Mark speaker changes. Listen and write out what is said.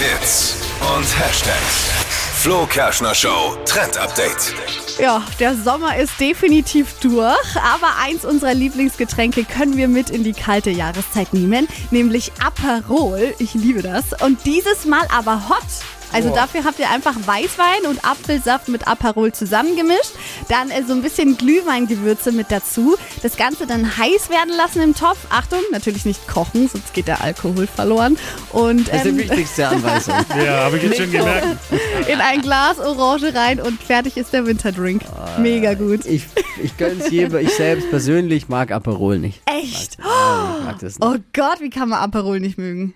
Speaker 1: Hits und Hashtags. Flo Kerschner Show Trend Update.
Speaker 2: Ja, der Sommer ist definitiv durch, aber eins unserer Lieblingsgetränke können wir mit in die kalte Jahreszeit nehmen, nämlich Aperol. Ich liebe das. Und dieses Mal aber hot. Also dafür habt ihr einfach Weißwein und Apfelsaft mit Aperol zusammengemischt. Dann äh, so ein bisschen Glühweingewürze mit dazu. Das Ganze dann heiß werden lassen im Topf. Achtung, natürlich nicht kochen, sonst geht der Alkohol verloren. Und
Speaker 3: Das ist die
Speaker 2: ähm,
Speaker 3: wichtigste Anweisung.
Speaker 4: Ja, habe ich jetzt schon gemerkt.
Speaker 2: in ein Glas Orange rein und fertig ist der Winterdrink. Mega gut.
Speaker 3: Ich, ich gönn's jedem. Ich selbst persönlich mag Aperol nicht.
Speaker 2: Echt?
Speaker 3: Nein, ich mag das nicht.
Speaker 2: Oh Gott, wie kann man Aperol nicht mögen?